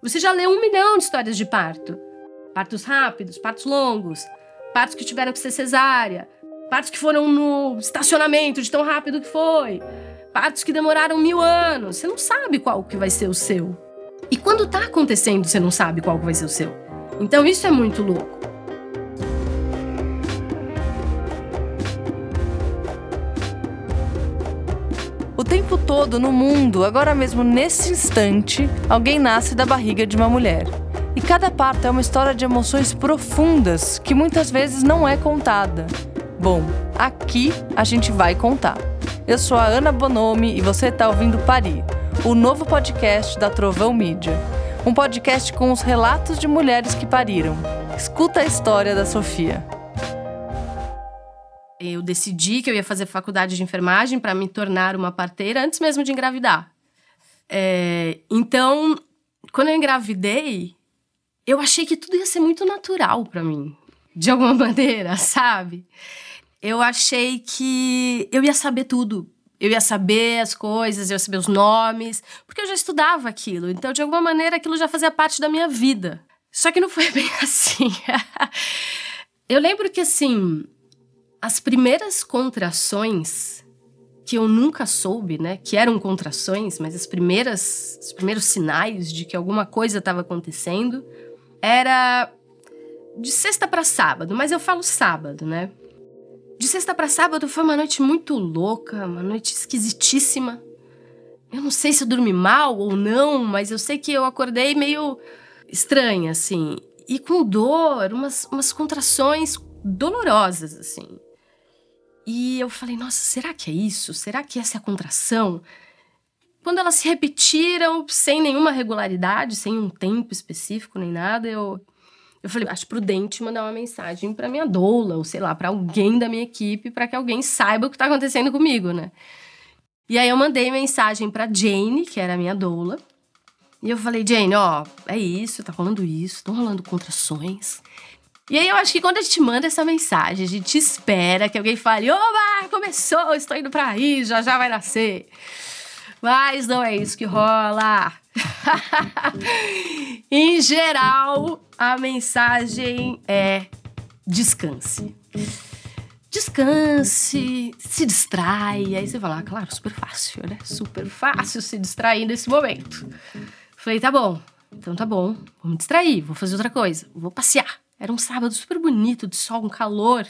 Você já leu um milhão de histórias de parto. Partos rápidos, partos longos, partos que tiveram que ser cesárea, partos que foram no estacionamento de tão rápido que foi, partos que demoraram mil anos. Você não sabe qual que vai ser o seu. E quando tá acontecendo, você não sabe qual que vai ser o seu. Então isso é muito louco. Todo no mundo, agora mesmo nesse instante, alguém nasce da barriga de uma mulher. E cada parto é uma história de emoções profundas que muitas vezes não é contada. Bom, aqui a gente vai contar. Eu sou a Ana Bonomi e você está ouvindo Parir, o novo podcast da Trovão Mídia. Um podcast com os relatos de mulheres que pariram. Escuta a história da Sofia eu decidi que eu ia fazer faculdade de enfermagem para me tornar uma parteira antes mesmo de engravidar. É, então, quando eu engravidei, eu achei que tudo ia ser muito natural para mim, de alguma maneira, sabe? Eu achei que eu ia saber tudo. Eu ia saber as coisas, eu ia saber os nomes, porque eu já estudava aquilo. Então, de alguma maneira, aquilo já fazia parte da minha vida. Só que não foi bem assim. eu lembro que, assim, as primeiras contrações que eu nunca soube, né, que eram contrações, mas as primeiras, os primeiros sinais de que alguma coisa estava acontecendo, era de sexta para sábado, mas eu falo sábado, né? De sexta para sábado foi uma noite muito louca, uma noite esquisitíssima. Eu não sei se eu dormi mal ou não, mas eu sei que eu acordei meio estranha, assim. E com dor, umas, umas contrações dolorosas, assim. E eu falei, nossa, será que é isso? Será que essa é a contração? Quando elas se repetiram sem nenhuma regularidade, sem um tempo específico nem nada, eu, eu falei, acho prudente mandar uma mensagem para minha doula, ou sei lá, para alguém da minha equipe, para que alguém saiba o que tá acontecendo comigo, né? E aí eu mandei mensagem para Jane, que era a minha doula. E eu falei, Jane, ó, é isso, tá rolando isso, estão rolando contrações. E aí eu acho que quando a gente manda essa mensagem, a gente espera que alguém fale: Oba, começou, estou indo para aí, já já vai nascer. Mas não é isso que rola. em geral, a mensagem é: descanse. Descanse, se distrai. Aí você fala, ah, claro, super fácil, né? Super fácil se distrair nesse momento. Falei, tá bom, então tá bom, vou me distrair, vou fazer outra coisa, vou passear. Era um sábado super bonito, de sol, um calor.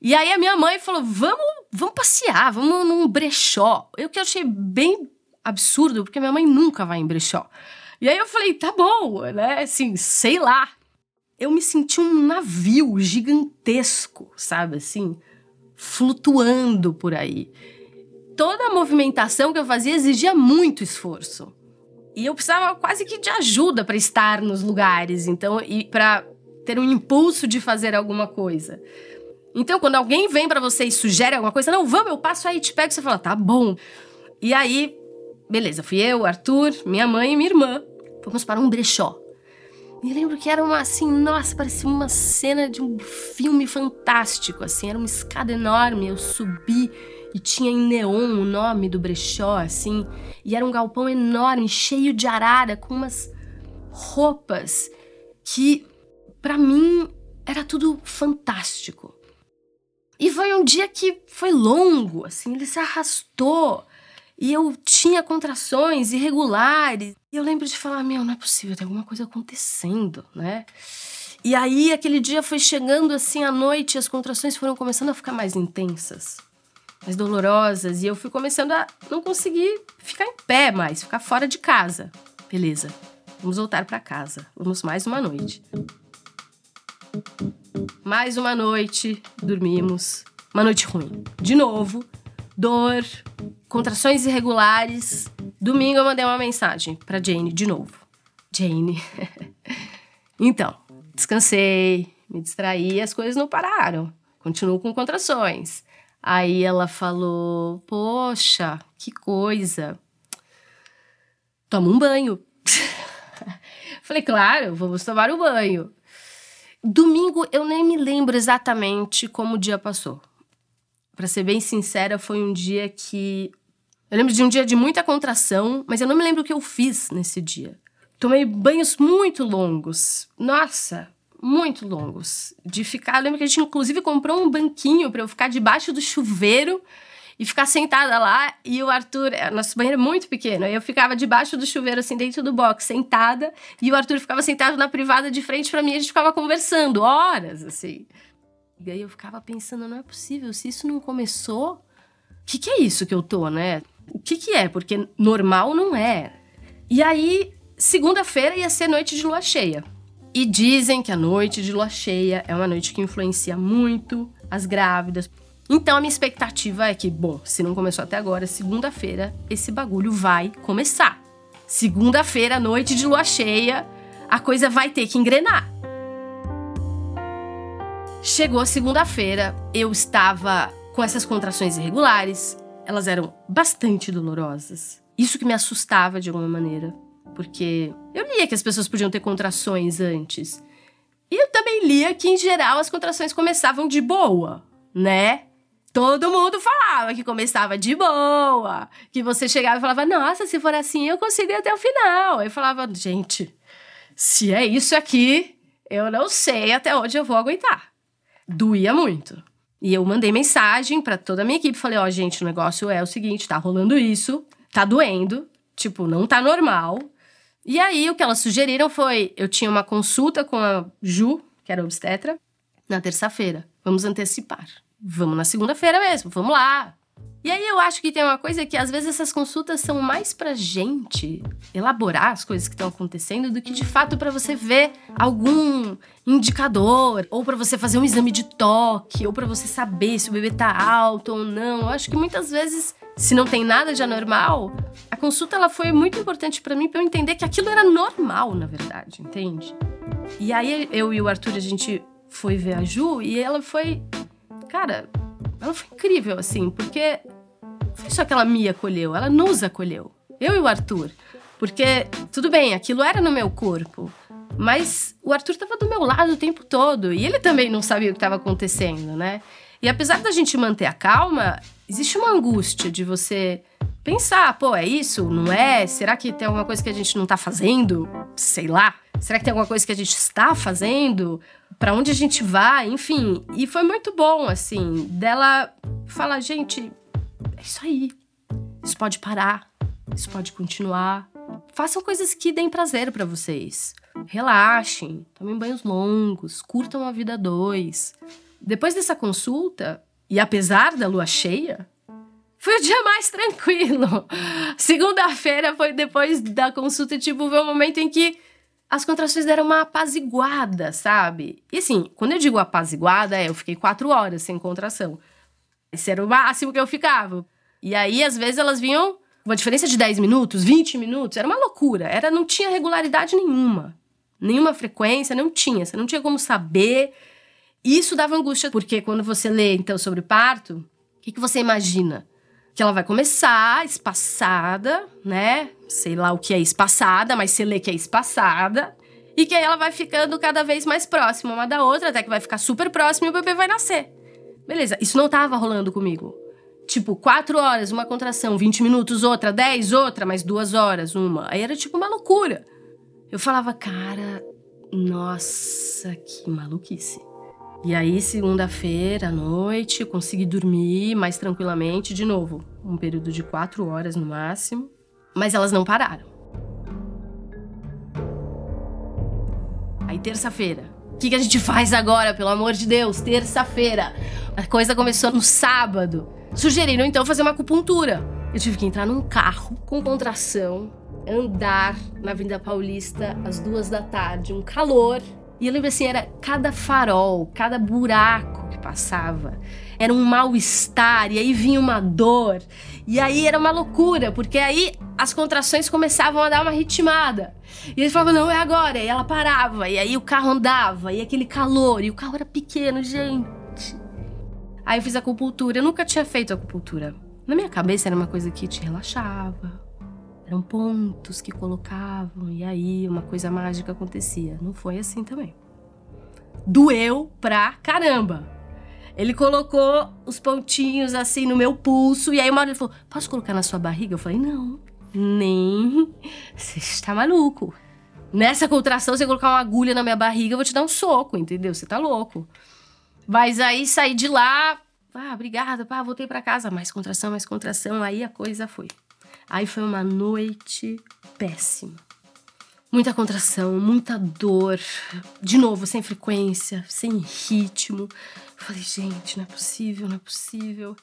E aí a minha mãe falou: vamos, vamos passear, vamos num brechó. Eu que achei bem absurdo, porque minha mãe nunca vai em brechó. E aí eu falei, tá bom, né? Assim, sei lá. Eu me senti um navio gigantesco, sabe assim, flutuando por aí. Toda a movimentação que eu fazia exigia muito esforço. E eu precisava quase que de ajuda para estar nos lugares, então, e para ter um impulso de fazer alguma coisa. Então, quando alguém vem para você e sugere alguma coisa, não, vamos, eu passo aí, te pego, você fala, tá bom. E aí, beleza, fui eu, Arthur, minha mãe e minha irmã. Fomos para um brechó. Me lembro que era uma assim, nossa, parecia uma cena de um filme fantástico, assim, era uma escada enorme, eu subi e tinha em neon o nome do brechó, assim, e era um galpão enorme, cheio de arara, com umas roupas que para mim era tudo fantástico. E foi um dia que foi longo, assim, ele se arrastou. E eu tinha contrações irregulares. E eu lembro de falar: meu, não é possível, tem alguma coisa acontecendo, né? E aí, aquele dia foi chegando assim à noite, as contrações foram começando a ficar mais intensas, mais dolorosas. E eu fui começando a não conseguir ficar em pé mais, ficar fora de casa. Beleza, vamos voltar para casa. Vamos mais uma noite. Mais uma noite, dormimos. Uma noite ruim. De novo, dor, contrações irregulares. Domingo eu mandei uma mensagem para Jane de novo. Jane. então, descansei, me distraí, as coisas não pararam. Continuo com contrações. Aí ela falou: Poxa, que coisa. Toma um banho. Falei, claro, vamos tomar um banho. Domingo eu nem me lembro exatamente como o dia passou. Para ser bem sincera, foi um dia que eu lembro de um dia de muita contração, mas eu não me lembro o que eu fiz nesse dia. tomei banhos muito longos. Nossa, muito longos. De ficar. Eu lembro que a gente, inclusive, comprou um banquinho para eu ficar debaixo do chuveiro e ficar sentada lá. E o Arthur, é, nosso banheiro é muito pequeno, eu ficava debaixo do chuveiro, assim, dentro do box, sentada, e o Arthur ficava sentado na privada de frente para mim, e a gente ficava conversando horas, assim. E aí eu ficava pensando, não é possível, se isso não começou, o que, que é isso que eu tô, né? O que, que é? Porque normal não é. E aí, segunda-feira ia ser noite de lua cheia. E dizem que a noite de lua cheia é uma noite que influencia muito as grávidas. Então a minha expectativa é que, bom, se não começou até agora, segunda-feira esse bagulho vai começar. Segunda-feira, noite de lua cheia, a coisa vai ter que engrenar. Chegou segunda-feira, eu estava com essas contrações irregulares, elas eram bastante dolorosas. Isso que me assustava de alguma maneira, porque eu lia que as pessoas podiam ter contrações antes. E eu também lia que, em geral, as contrações começavam de boa, né? Todo mundo falava que começava de boa, que você chegava e falava, nossa, se for assim eu consigo ir até o final. Eu falava, gente, se é isso aqui, eu não sei até onde eu vou aguentar. Doía muito. E eu mandei mensagem para toda a minha equipe, falei, ó, oh, gente, o negócio é o seguinte, tá rolando isso, tá doendo, tipo, não tá normal. E aí o que elas sugeriram foi, eu tinha uma consulta com a Ju, que era obstetra, na terça-feira. Vamos antecipar vamos na segunda-feira mesmo, vamos lá. E aí eu acho que tem uma coisa que às vezes essas consultas são mais pra gente elaborar as coisas que estão acontecendo do que de fato para você ver algum indicador ou para você fazer um exame de toque ou para você saber se o bebê tá alto ou não. Eu acho que muitas vezes se não tem nada de anormal, a consulta ela foi muito importante para mim para eu entender que aquilo era normal, na verdade, entende? E aí eu e o Arthur a gente foi ver a Ju e ela foi cara, ela foi incrível, assim, porque foi só que ela me acolheu, ela nos acolheu. Eu e o Arthur. Porque, tudo bem, aquilo era no meu corpo. Mas o Arthur estava do meu lado o tempo todo. E ele também não sabia o que estava acontecendo, né? E apesar da gente manter a calma, existe uma angústia de você pensar, pô, é isso? Não é? Será que tem alguma coisa que a gente não tá fazendo? Sei lá. Será que tem alguma coisa que a gente está fazendo? Para onde a gente vai? Enfim. E foi muito bom, assim, dela falar, gente, é isso aí. Isso pode parar. Isso pode continuar. Façam coisas que deem prazer para vocês. Relaxem, tomem banhos longos, curtam a vida dois. Depois dessa consulta, e apesar da lua cheia, foi o dia mais tranquilo. Segunda-feira foi depois da consulta, tipo, foi o um momento em que as contrações deram uma apaziguada, sabe? E assim, quando eu digo apaziguada, é eu fiquei quatro horas sem contração. Esse era o máximo que eu ficava. E aí, às vezes, elas vinham uma diferença de 10 minutos, 20 minutos, era uma loucura. Era, não tinha regularidade nenhuma. Nenhuma frequência, não tinha. Você não tinha como saber. E isso dava angústia, porque quando você lê, então, sobre parto, o que, que você imagina? Que ela vai começar espaçada, né? Sei lá o que é espaçada, mas você lê que é espaçada. E que aí ela vai ficando cada vez mais próxima uma da outra, até que vai ficar super próxima e o bebê vai nascer. Beleza, isso não tava rolando comigo. Tipo, quatro horas, uma contração, 20 minutos, outra, 10, outra, mais duas horas, uma. Aí era tipo uma loucura. Eu falava, cara, nossa, que maluquice. E aí, segunda-feira à noite, consegui dormir mais tranquilamente de novo. Um período de quatro horas no máximo. Mas elas não pararam. Aí, terça-feira. O que, que a gente faz agora, pelo amor de Deus? Terça-feira. A coisa começou no sábado. Sugeriram então fazer uma acupuntura. Eu tive que entrar num carro com contração, andar na Avenida Paulista às duas da tarde, um calor e eu lembro assim, era cada farol, cada buraco passava. Era um mal-estar, e aí vinha uma dor. E aí era uma loucura, porque aí as contrações começavam a dar uma ritmada. E eles falavam, não, é agora. E ela parava, e aí o carro andava, e aquele calor, e o carro era pequeno, gente. Aí eu fiz acupuntura. Eu nunca tinha feito acupuntura. Na minha cabeça era uma coisa que te relaxava, eram pontos que colocavam e aí uma coisa mágica acontecia. Não foi assim também. Doeu pra caramba. Ele colocou os pontinhos assim no meu pulso e aí uma hora ele falou: Posso colocar na sua barriga? Eu falei: Não, nem. Você está maluco. Nessa contração, você colocar uma agulha na minha barriga, eu vou te dar um soco, entendeu? Você tá louco. Mas aí saí de lá, ah, obrigada, pá, voltei para casa, mais contração, mais contração, aí a coisa foi. Aí foi uma noite péssima. Muita contração, muita dor. De novo, sem frequência, sem ritmo. Falei, gente, não é possível, não é possível.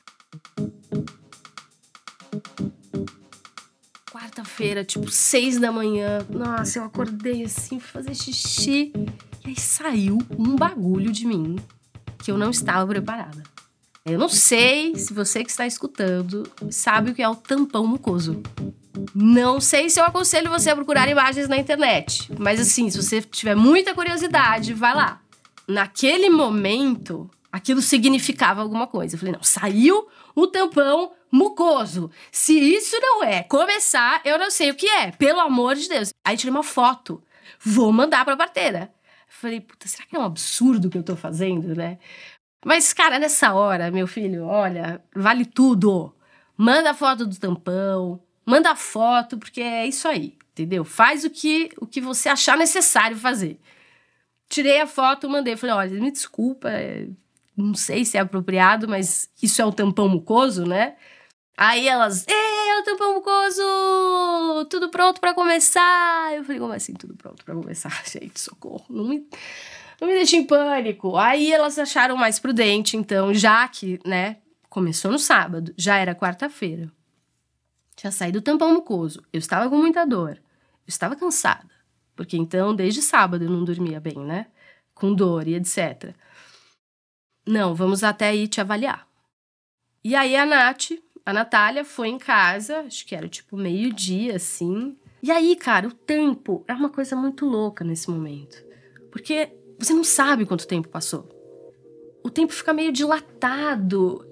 Quarta-feira, tipo, seis da manhã. Nossa, eu acordei assim, fui fazer xixi. E aí saiu um bagulho de mim que eu não estava preparada. Eu não sei se você que está escutando sabe o que é o tampão mucoso. Não sei se eu aconselho você a procurar imagens na internet, mas assim, se você tiver muita curiosidade, vai lá. Naquele momento, aquilo significava alguma coisa. Eu falei, não, saiu o tampão mucoso. Se isso não é começar, eu não sei o que é, pelo amor de Deus. Aí tirei uma foto, vou mandar pra parteira. Falei, puta, será que é um absurdo o que eu tô fazendo, né? Mas, cara, nessa hora, meu filho, olha, vale tudo. Manda a foto do tampão, manda foto, porque é isso aí, entendeu? Faz o que, o que você achar necessário fazer. Tirei a foto, mandei. Falei, olha, me desculpa, é, não sei se é apropriado, mas isso é o tampão mucoso, né? Aí elas, é o tampão mucoso! Tudo pronto para começar! Eu falei, como assim tudo pronto para começar? Gente, socorro, não me não me deixe em pânico. Aí elas acharam mais prudente, então, já que, né, começou no sábado, já era quarta-feira. Tinha saído o tampão mucoso. Eu estava com muita dor. Eu estava cansada. Porque então, desde sábado, eu não dormia bem, né? Com dor e etc. Não, vamos até aí te avaliar. E aí a Nath, a Natália, foi em casa, acho que era tipo meio-dia, assim. E aí, cara, o tempo é uma coisa muito louca nesse momento. Porque você não sabe quanto tempo passou. O tempo fica meio dilatado.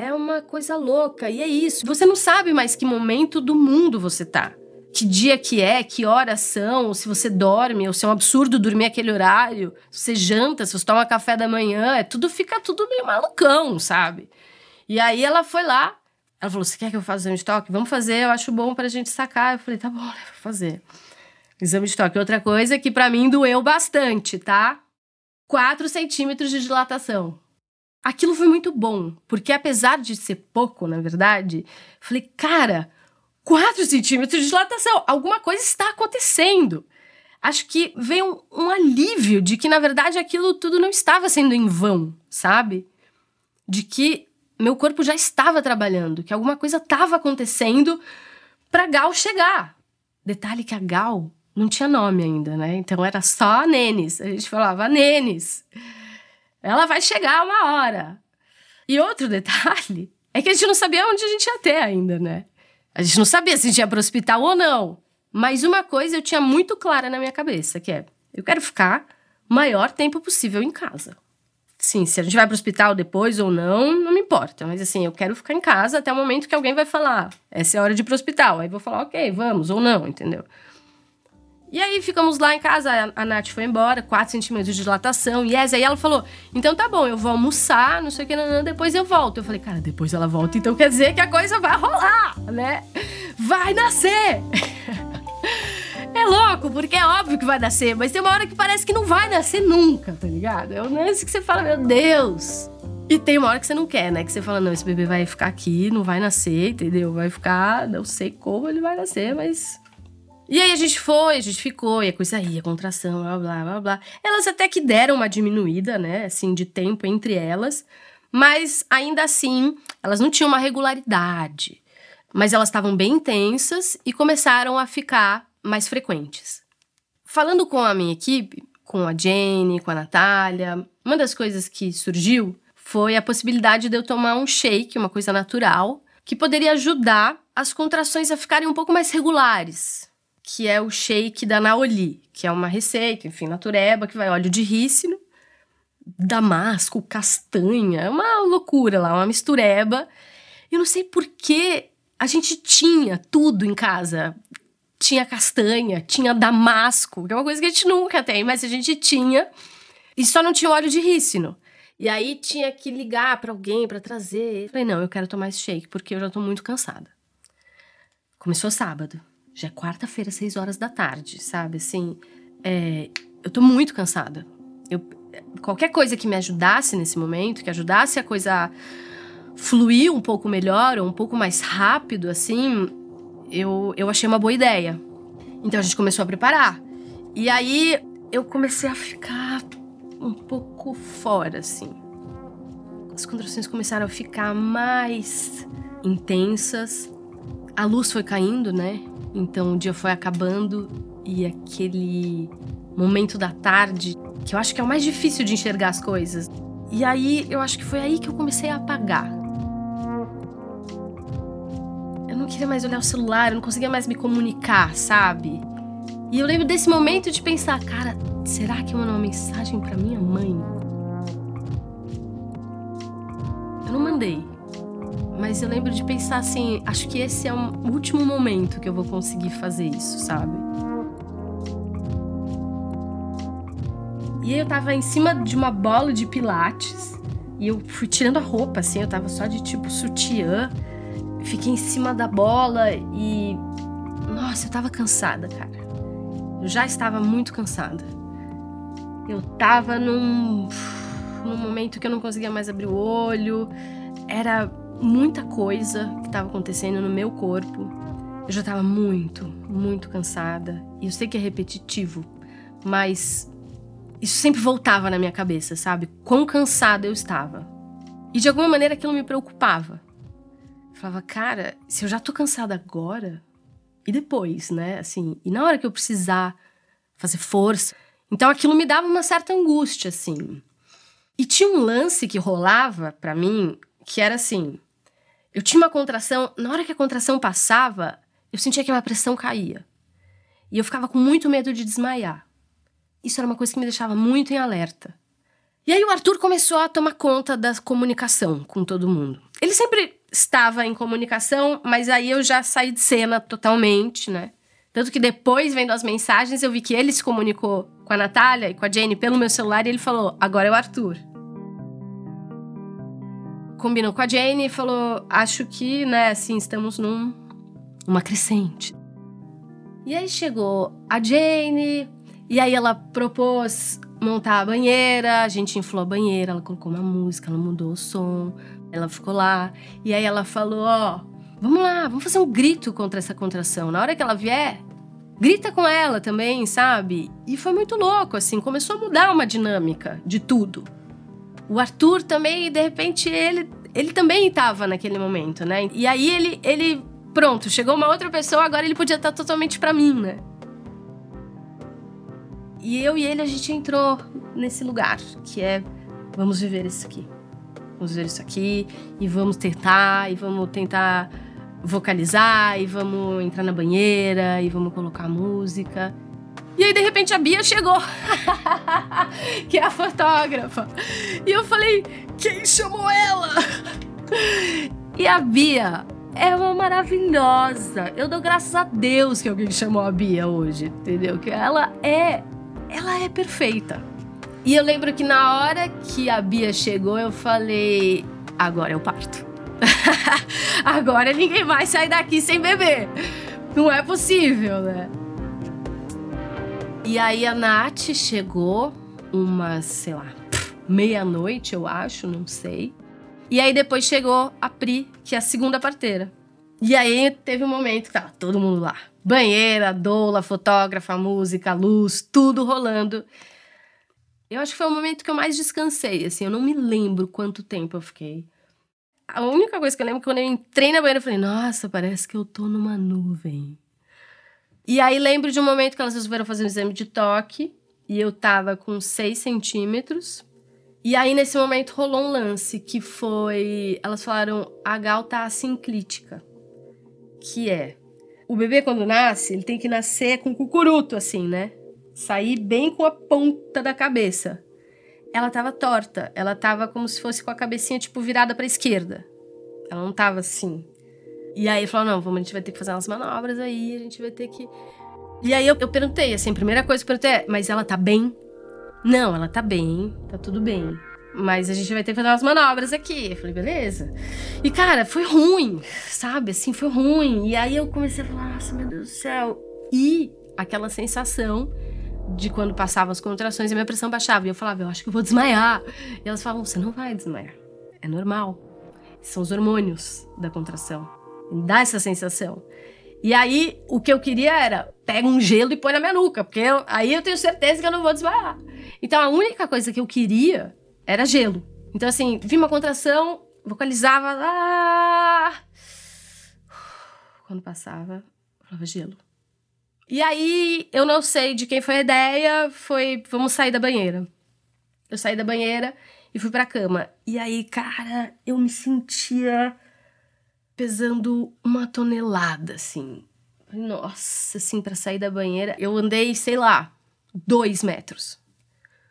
É uma coisa louca. E é isso. Você não sabe mais que momento do mundo você tá. Que dia que é, que horas são, se você dorme, ou se é um absurdo dormir aquele horário, se você janta, se você toma café da manhã, é tudo fica tudo meio malucão, sabe? E aí ela foi lá, ela falou: Você quer que eu faça um estoque? Vamos fazer, eu acho bom pra gente sacar. Eu falei: Tá bom, vou fazer. Exame de toque. Outra coisa que para mim doeu bastante, tá? 4 centímetros de dilatação. Aquilo foi muito bom, porque apesar de ser pouco, na verdade, falei, cara, 4 centímetros de dilatação, alguma coisa está acontecendo. Acho que veio um, um alívio de que, na verdade, aquilo tudo não estava sendo em vão, sabe? De que meu corpo já estava trabalhando, que alguma coisa estava acontecendo para Gal chegar. Detalhe que a Gal não tinha nome ainda, né? Então era só a Nenes. A gente falava Nenes. Ela vai chegar uma hora. E outro detalhe é que a gente não sabia onde a gente ia ter ainda, né? A gente não sabia se a gente ia para o hospital ou não. Mas uma coisa eu tinha muito clara na minha cabeça, que é, eu quero ficar o maior tempo possível em casa. Sim, se a gente vai para o hospital depois ou não, não me importa. Mas assim, eu quero ficar em casa até o momento que alguém vai falar, essa é a hora de ir para o hospital. Aí vou falar, ok, vamos ou não, entendeu? E aí ficamos lá em casa, a, Nath foi embora, 4 centímetros de dilatação, yes. Aí ela falou: então tá bom, eu vou almoçar, não sei o que, não, depois eu volto. Eu falei, cara, depois ela volta, então quer dizer que a coisa vai rolar, né? Vai nascer! É louco, porque é óbvio que vai nascer, mas tem uma hora que parece que não vai nascer nunca, tá ligado? É um lance que você fala, meu Deus. E tem uma hora que você não quer, né? Que você fala, não, esse bebê vai ficar aqui, não vai nascer, entendeu? Vai ficar, não sei como ele vai nascer, mas e aí a gente foi, a gente ficou, e a coisa ia, contração, blá, blá, blá, blá. Elas até que deram uma diminuída, né, assim, de tempo entre elas, mas ainda assim, elas não tinham uma regularidade. Mas elas estavam bem intensas e começaram a ficar mais frequentes. Falando com a minha equipe, com a Jenny, com a Natália, uma das coisas que surgiu foi a possibilidade de eu tomar um shake, uma coisa natural, que poderia ajudar as contrações a ficarem um pouco mais regulares que é o shake da Naoli, que é uma receita, enfim, natureba, que vai óleo de rícino, damasco, castanha, é uma loucura lá, uma mistureba. Eu não sei por que a gente tinha tudo em casa. Tinha castanha, tinha damasco, que é uma coisa que a gente nunca tem, mas a gente tinha. E só não tinha óleo de rícino. E aí tinha que ligar para alguém para trazer. Eu falei, não, eu quero tomar esse shake porque eu já tô muito cansada. Começou sábado Já é quarta-feira, seis horas da tarde, sabe? Assim, é, eu tô muito cansada. Eu, qualquer coisa que me ajudasse nesse momento, que ajudasse a coisa fluir um pouco melhor, ou um pouco mais rápido, assim, eu, eu achei uma boa ideia. Então a gente começou a preparar. E aí eu comecei a ficar um pouco fora, assim. As contrações começaram a ficar mais intensas. A luz foi caindo, né? Então o dia foi acabando e aquele momento da tarde, que eu acho que é o mais difícil de enxergar as coisas. E aí eu acho que foi aí que eu comecei a apagar. Eu não queria mais olhar o celular, eu não conseguia mais me comunicar, sabe? E eu lembro desse momento de pensar, cara, será que eu mando uma mensagem para minha mãe? Eu não mandei. Mas eu lembro de pensar assim, acho que esse é o último momento que eu vou conseguir fazer isso, sabe? E eu tava em cima de uma bola de pilates e eu fui tirando a roupa, assim, eu tava só de tipo sutiã. Fiquei em cima da bola e. Nossa, eu tava cansada, cara. Eu já estava muito cansada. Eu tava num, num momento que eu não conseguia mais abrir o olho. Era muita coisa que estava acontecendo no meu corpo. Eu já estava muito, muito cansada. E eu sei que é repetitivo, mas isso sempre voltava na minha cabeça, sabe? Quão cansada eu estava. E de alguma maneira aquilo me preocupava. Eu falava, cara, se eu já tô cansada agora, e depois, né? Assim, e na hora que eu precisar fazer força. Então aquilo me dava uma certa angústia, assim. E tinha um lance que rolava para mim que era assim: eu tinha uma contração, na hora que a contração passava, eu sentia que a minha pressão caía. E eu ficava com muito medo de desmaiar. Isso era uma coisa que me deixava muito em alerta. E aí o Arthur começou a tomar conta da comunicação com todo mundo. Ele sempre estava em comunicação, mas aí eu já saí de cena totalmente, né? Tanto que depois, vendo as mensagens, eu vi que ele se comunicou com a Natália e com a Jane pelo meu celular e ele falou: agora é o Arthur. Combinou com a Jane e falou: acho que, né, assim, estamos num uma crescente. E aí chegou a Jane, e aí ela propôs montar a banheira, a gente inflou a banheira, ela colocou uma música, ela mudou o som, ela ficou lá. E aí ela falou: Ó, vamos lá, vamos fazer um grito contra essa contração. Na hora que ela vier, grita com ela também, sabe? E foi muito louco, assim, começou a mudar uma dinâmica de tudo. O Arthur também, de repente, ele, ele também estava naquele momento, né? E aí ele, ele, pronto, chegou uma outra pessoa, agora ele podia estar totalmente para mim, né? E eu e ele, a gente entrou nesse lugar, que é vamos viver isso aqui. Vamos viver isso aqui e vamos tentar, e vamos tentar vocalizar, e vamos entrar na banheira, e vamos colocar música. E aí, de repente, a Bia chegou, que é a fotógrafa. E eu falei: quem chamou ela? E a Bia é uma maravilhosa. Eu dou graças a Deus que alguém chamou a Bia hoje, entendeu? Que ela é ela é perfeita. E eu lembro que na hora que a Bia chegou, eu falei: agora eu parto. agora ninguém mais sai daqui sem beber. Não é possível, né? E aí a Nath chegou, umas, sei lá, meia-noite, eu acho, não sei. E aí depois chegou a Pri, que é a segunda parteira. E aí teve um momento que tava todo mundo lá. Banheira, doula, fotógrafa, música, luz, tudo rolando. Eu acho que foi o momento que eu mais descansei, assim, eu não me lembro quanto tempo eu fiquei. A única coisa que eu lembro é que quando eu entrei na banheira, eu falei, nossa, parece que eu tô numa nuvem. E aí lembro de um momento que elas resolveram fazer um exame de toque, e eu tava com 6 centímetros. E aí, nesse momento, rolou um lance que foi. Elas falaram: a Gal tá. Que é o bebê, quando nasce, ele tem que nascer com cucuruto, assim, né? Sair bem com a ponta da cabeça. Ela tava torta, ela tava como se fosse com a cabecinha, tipo, virada pra esquerda. Ela não tava assim. E aí ele falou: não, vamos, a gente vai ter que fazer umas manobras aí, a gente vai ter que. E aí eu, eu perguntei, assim, a primeira coisa que eu perguntei é: mas ela tá bem? Não, ela tá bem, tá tudo bem. Mas a gente vai ter que fazer umas manobras aqui. Eu falei, beleza. E, cara, foi ruim, sabe? Assim, foi ruim. E aí eu comecei a falar, nossa, meu Deus do céu. E aquela sensação de quando passavam as contrações e a minha pressão baixava. E eu falava, eu acho que eu vou desmaiar. E elas falavam, você não vai desmaiar. É normal. São os hormônios da contração. Dá essa sensação. E aí, o que eu queria era, pega um gelo e põe na minha nuca, porque eu, aí eu tenho certeza que eu não vou desmaiar. Então, a única coisa que eu queria era gelo. Então, assim, vi uma contração, vocalizava lá. Quando passava, falava gelo. E aí, eu não sei de quem foi a ideia, foi vamos sair da banheira. Eu saí da banheira e fui pra cama. E aí, cara, eu me sentia pesando uma tonelada, assim. Nossa, assim, pra sair da banheira. Eu andei, sei lá, dois metros.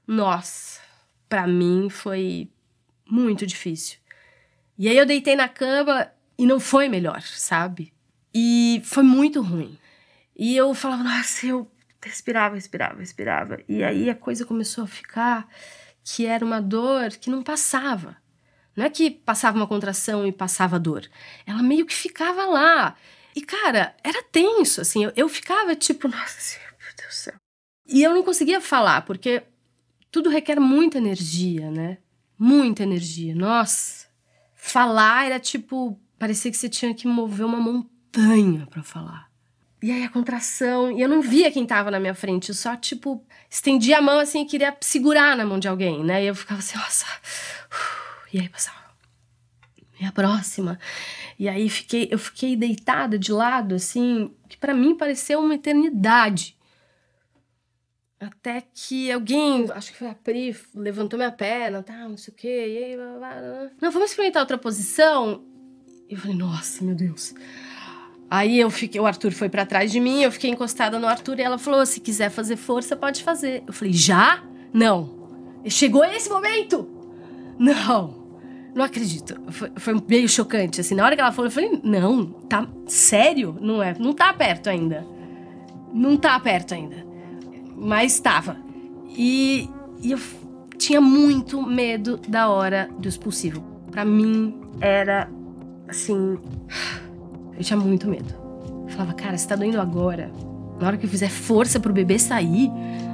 Nossa, pra mim foi muito difícil. E aí eu deitei na cama e não foi melhor, sabe? E foi muito ruim. E eu falava, nossa, eu respirava, respirava, respirava. E aí a coisa começou a ficar que era uma dor que não passava. Não é que passava uma contração e passava dor. Ela meio que ficava lá. E, cara, era tenso, assim. Eu, eu ficava tipo, nossa, meu Deus do céu. E eu não conseguia falar, porque tudo requer muita energia, né? Muita energia. Nossa. Falar era tipo. Parecia que você tinha que mover uma montanha para falar. E aí a contração, e eu não via quem tava na minha frente, eu só, tipo, estendia a mão assim e queria segurar na mão de alguém, né? E eu ficava assim, nossa. E aí passava. E a próxima. E aí fiquei, eu fiquei deitada de lado, assim, que para mim pareceu uma eternidade. Até que alguém, acho que foi a Pri, levantou minha perna, tá, não sei o quê, e aí, blá, blá, blá. não, vamos experimentar outra posição. E eu falei, nossa, meu Deus. Aí eu fiquei, o Arthur foi para trás de mim, eu fiquei encostada no Arthur e ela falou: se quiser fazer força, pode fazer. Eu falei: já? Não. Chegou esse momento? Não. Não acredito. Foi, foi meio chocante, assim. Na hora que ela falou, eu falei: não, tá sério? Não é? Não tá perto ainda. Não tá perto ainda. Mas estava. E, e eu tinha muito medo da hora do expulsivo. Para mim era assim. Eu tinha muito medo. Eu falava, cara, se tá doendo agora, na hora que eu fizer força pro bebê sair,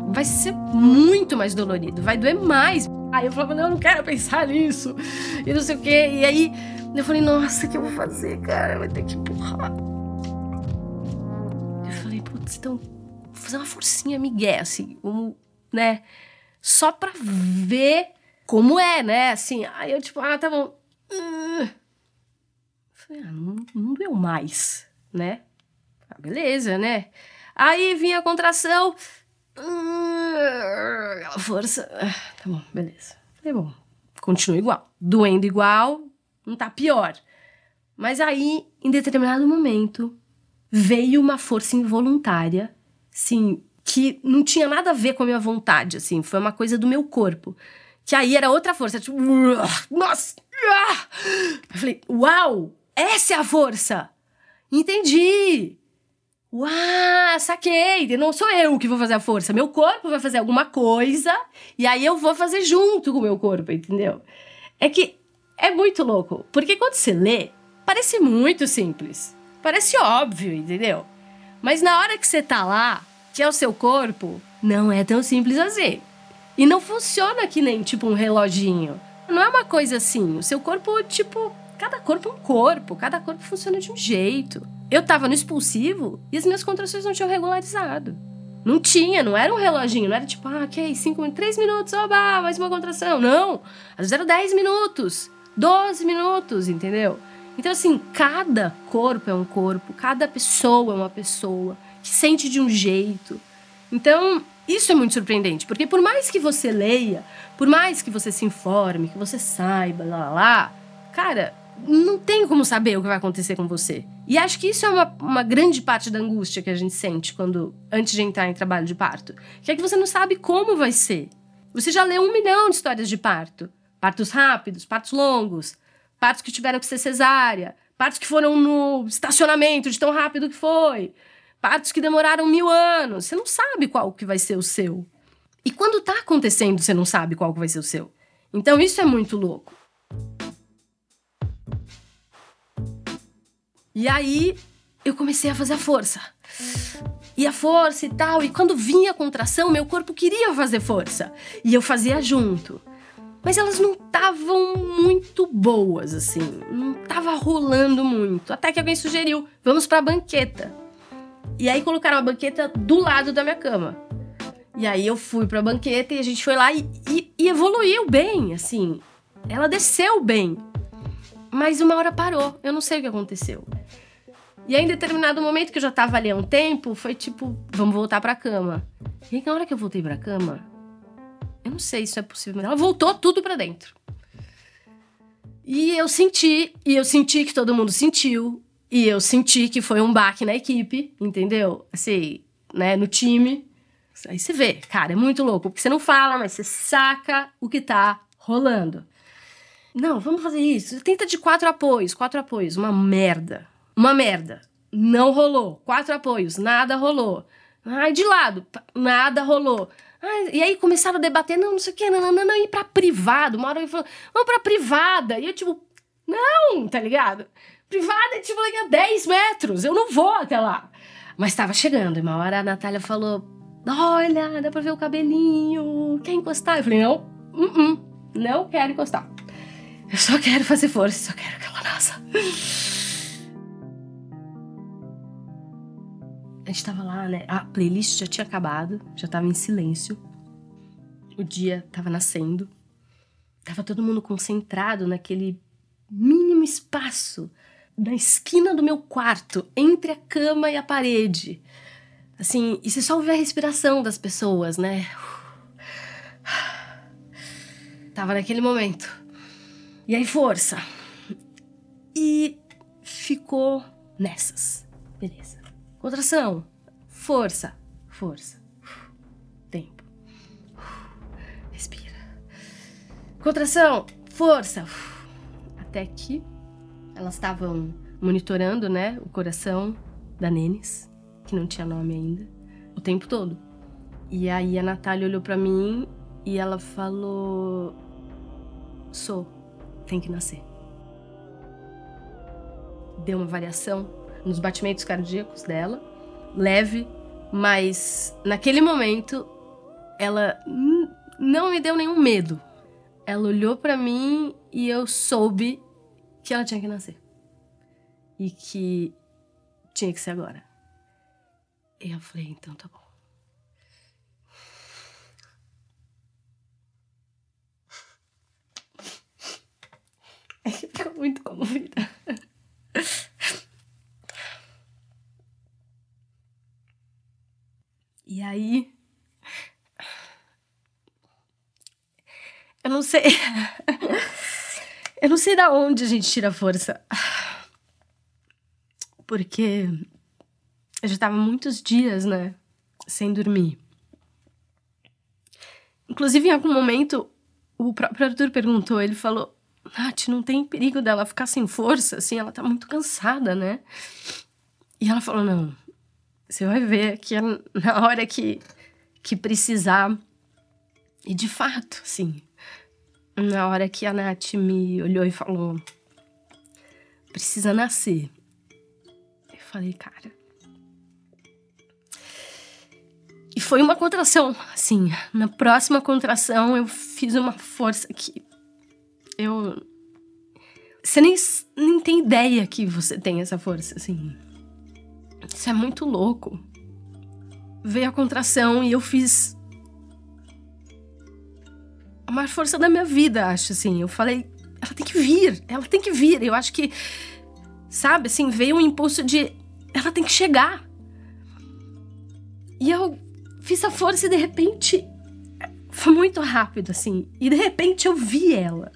vai ser muito mais dolorido, vai doer mais. Aí eu falava, não, eu não quero pensar nisso. E não sei o quê. E aí eu falei, nossa, o que eu vou fazer, cara? Vai ter que empurrar. Eu falei, putz, então, vou fazer uma forcinha migué, assim, um, né? Só pra ver como é, né? Assim, aí eu, tipo, ah, tá bom. Falei, ah, não, não doeu mais, né? Ah, beleza, né? Aí vinha a contração. Aquela força. Ah, tá bom, beleza. Falei, bom, continua igual. Doendo igual, não tá pior. Mas aí, em determinado momento, veio uma força involuntária, sim, que não tinha nada a ver com a minha vontade, assim, foi uma coisa do meu corpo. Que aí era outra força, tipo, nossa! Eu falei, uau! Essa é a força! Entendi! Uau, saquei! Não sou eu que vou fazer a força. Meu corpo vai fazer alguma coisa e aí eu vou fazer junto com o meu corpo, entendeu? É que é muito louco, porque quando você lê, parece muito simples. Parece óbvio, entendeu? Mas na hora que você tá lá, que é o seu corpo, não é tão simples assim. E não funciona que nem tipo um reloginho. Não é uma coisa assim. O seu corpo, tipo, Cada corpo é um corpo, cada corpo funciona de um jeito. Eu tava no expulsivo e as minhas contrações não tinham regularizado. Não tinha, não era um reloginho, não era tipo, ah, ok, cinco, três minutos, oba, mais uma contração. Não, às vezes era dez minutos, doze minutos, entendeu? Então, assim, cada corpo é um corpo, cada pessoa é uma pessoa que sente de um jeito. Então, isso é muito surpreendente, porque por mais que você leia, por mais que você se informe, que você saiba, lá, lá cara, não tem como saber o que vai acontecer com você. E acho que isso é uma, uma grande parte da angústia que a gente sente quando antes de entrar em trabalho de parto. Que é que você não sabe como vai ser. Você já leu um milhão de histórias de parto. Partos rápidos, partos longos, partos que tiveram que ser cesárea, partos que foram no estacionamento de tão rápido que foi, partos que demoraram mil anos. Você não sabe qual que vai ser o seu. E quando tá acontecendo, você não sabe qual que vai ser o seu. Então isso é muito louco. E aí eu comecei a fazer a força. E a força e tal. E quando vinha a contração, meu corpo queria fazer força. E eu fazia junto. Mas elas não estavam muito boas, assim. Não tava rolando muito. Até que alguém sugeriu: vamos pra banqueta. E aí colocaram a banqueta do lado da minha cama. E aí eu fui pra banqueta e a gente foi lá e, e, e evoluiu bem, assim. Ela desceu bem. Mas uma hora parou. Eu não sei o que aconteceu. E aí, em determinado momento que eu já tava ali há um tempo, foi tipo, vamos voltar pra cama. E aí, na hora que eu voltei pra cama, eu não sei se é possível, mas ela voltou tudo pra dentro. E eu senti, e eu senti que todo mundo sentiu, e eu senti que foi um baque na equipe, entendeu? Assim, né, no time. Aí você vê, cara, é muito louco, porque você não fala, mas você saca o que tá rolando. Não, vamos fazer isso. Tenta de quatro apoios, quatro apoios, uma merda. Uma merda. Não rolou. Quatro apoios, nada rolou. Ai, de lado, nada rolou. Ai, e aí começaram a debater, não, não sei o que, não, não, não, não, ir pra privado. Uma hora ele falou, vamos pra privada. E eu, tipo, não, tá ligado? Privada é tipo a 10 metros, eu não vou até lá. Mas tava chegando, e uma hora a Natália falou: Olha, dá pra ver o cabelinho, quer encostar? Eu falei: Não, uh -uh, não quero encostar. Eu só quero fazer força, só quero que ela nasça. A gente tava lá, né? A playlist já tinha acabado, já tava em silêncio. O dia tava nascendo. Tava todo mundo concentrado naquele mínimo espaço na esquina do meu quarto, entre a cama e a parede. Assim, e você só ouve a respiração das pessoas, né? Tava naquele momento. E aí, força. E ficou nessas. Beleza. Contração. Força. Força. Tempo. Respira. Contração. Força. Até que elas estavam monitorando, né, o coração da Nenes, que não tinha nome ainda, o tempo todo. E aí a Natália olhou para mim e ela falou: Sou, tem que nascer. Deu uma variação nos batimentos cardíacos dela, leve, mas naquele momento ela não me deu nenhum medo. Ela olhou para mim e eu soube que ela tinha que nascer. E que tinha que ser agora. E eu falei, então tá bom. É ficou muito comovida. E aí. Eu não sei. eu não sei da onde a gente tira força. Porque eu já tava muitos dias, né? Sem dormir. Inclusive, em algum momento, o próprio Arthur perguntou, ele falou: Nath, não tem perigo dela ficar sem força, assim, ela tá muito cansada, né? E ela falou: não, você vai ver que é na hora que, que precisar. E de fato, sim. Na hora que a Nath me olhou e falou: precisa nascer. Eu falei, cara. E foi uma contração, assim. Na próxima contração eu fiz uma força que eu. Você nem, nem tem ideia que você tem essa força, assim. Isso é muito louco. Veio a contração e eu fiz a maior força da minha vida, acho assim. Eu falei, ela tem que vir, ela tem que vir. Eu acho que, sabe, assim, veio um impulso de ela tem que chegar. E eu fiz a força e de repente foi muito rápido, assim. E de repente eu vi ela.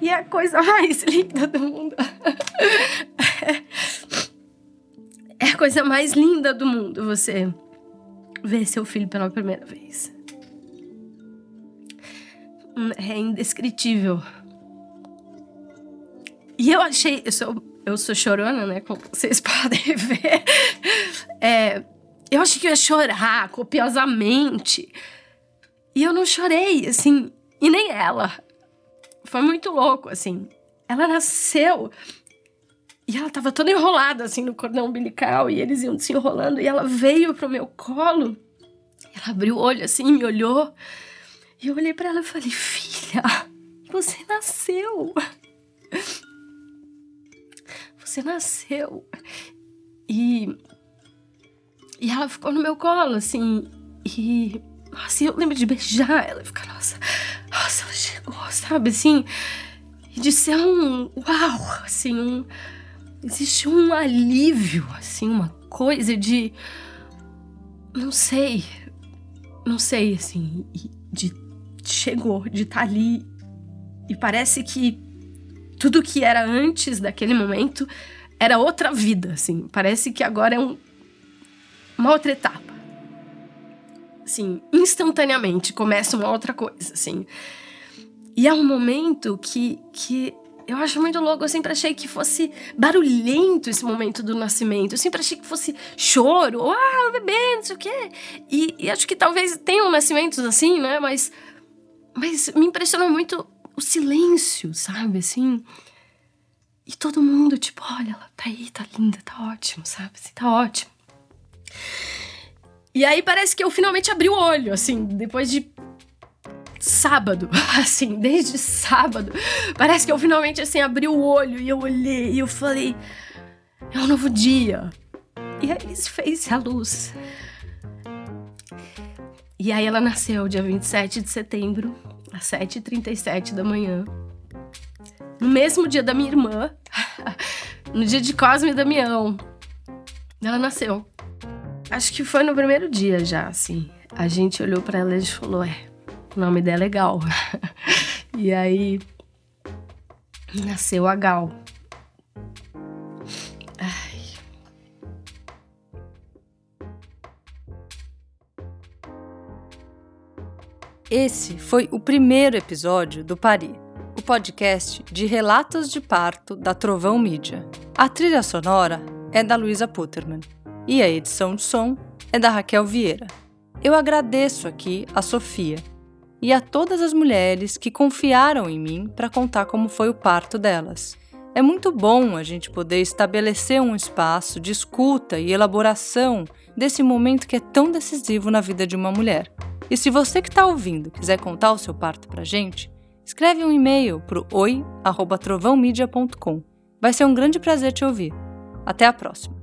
E é a coisa mais linda do mundo. É a coisa mais linda do mundo você ver seu filho pela primeira vez. É indescritível. E eu achei. Eu sou, eu sou chorona, né? Como vocês podem ver. É, eu achei que eu ia chorar copiosamente. E eu não chorei, assim, e nem ela. Foi muito louco, assim. Ela nasceu e ela tava toda enrolada, assim, no cordão umbilical, e eles iam se enrolando, e ela veio pro meu colo. Ela abriu o olho, assim, me olhou. E eu olhei para ela e falei: Filha, você nasceu. Você nasceu. E. E ela ficou no meu colo, assim. E. Nossa, eu lembro de beijar ela e ficar, nossa, nossa, ela chegou, sabe, assim. E de ser um. Uau, assim, um. Existe um alívio, assim, uma coisa de. Não sei. Não sei, assim. De. Chegou, de estar tá ali. E parece que tudo que era antes daquele momento era outra vida, assim. Parece que agora é um, uma outra etapa. Assim, instantaneamente começa uma outra coisa, assim. E é um momento que, que eu acho muito louco. Eu sempre achei que fosse barulhento esse momento do nascimento. Eu sempre achei que fosse choro, ou, ah, o bebê, não sei o quê. E, e acho que talvez tenham nascimentos assim, né? Mas, mas me impressionou muito o silêncio, sabe? Assim. E todo mundo, tipo, olha, ela tá aí, tá linda, tá ótimo, sabe? Assim, tá ótimo. E aí parece que eu finalmente abri o olho, assim, depois de sábado, assim, desde sábado. Parece que eu finalmente, assim, abri o olho e eu olhei e eu falei: é um novo dia. E aí fez a luz. E aí ela nasceu dia 27 de setembro, às 7h37 da manhã. No mesmo dia da minha irmã, no dia de Cosme e Damião. Ela nasceu. Acho que foi no primeiro dia já, assim. A gente olhou para ela e falou: é, o nome dela é Gal. e aí nasceu a Gal. Ai. Esse foi o primeiro episódio do Pari, o podcast de relatos de parto da Trovão Mídia. A trilha sonora é da Luísa Putterman e a edição de som é da Raquel Vieira. Eu agradeço aqui a Sofia e a todas as mulheres que confiaram em mim para contar como foi o parto delas. É muito bom a gente poder estabelecer um espaço de escuta e elaboração desse momento que é tão decisivo na vida de uma mulher. E se você que está ouvindo quiser contar o seu parto para gente, escreve um e-mail para o oi@trovãomedia.com. Vai ser um grande prazer te ouvir. Até a próxima.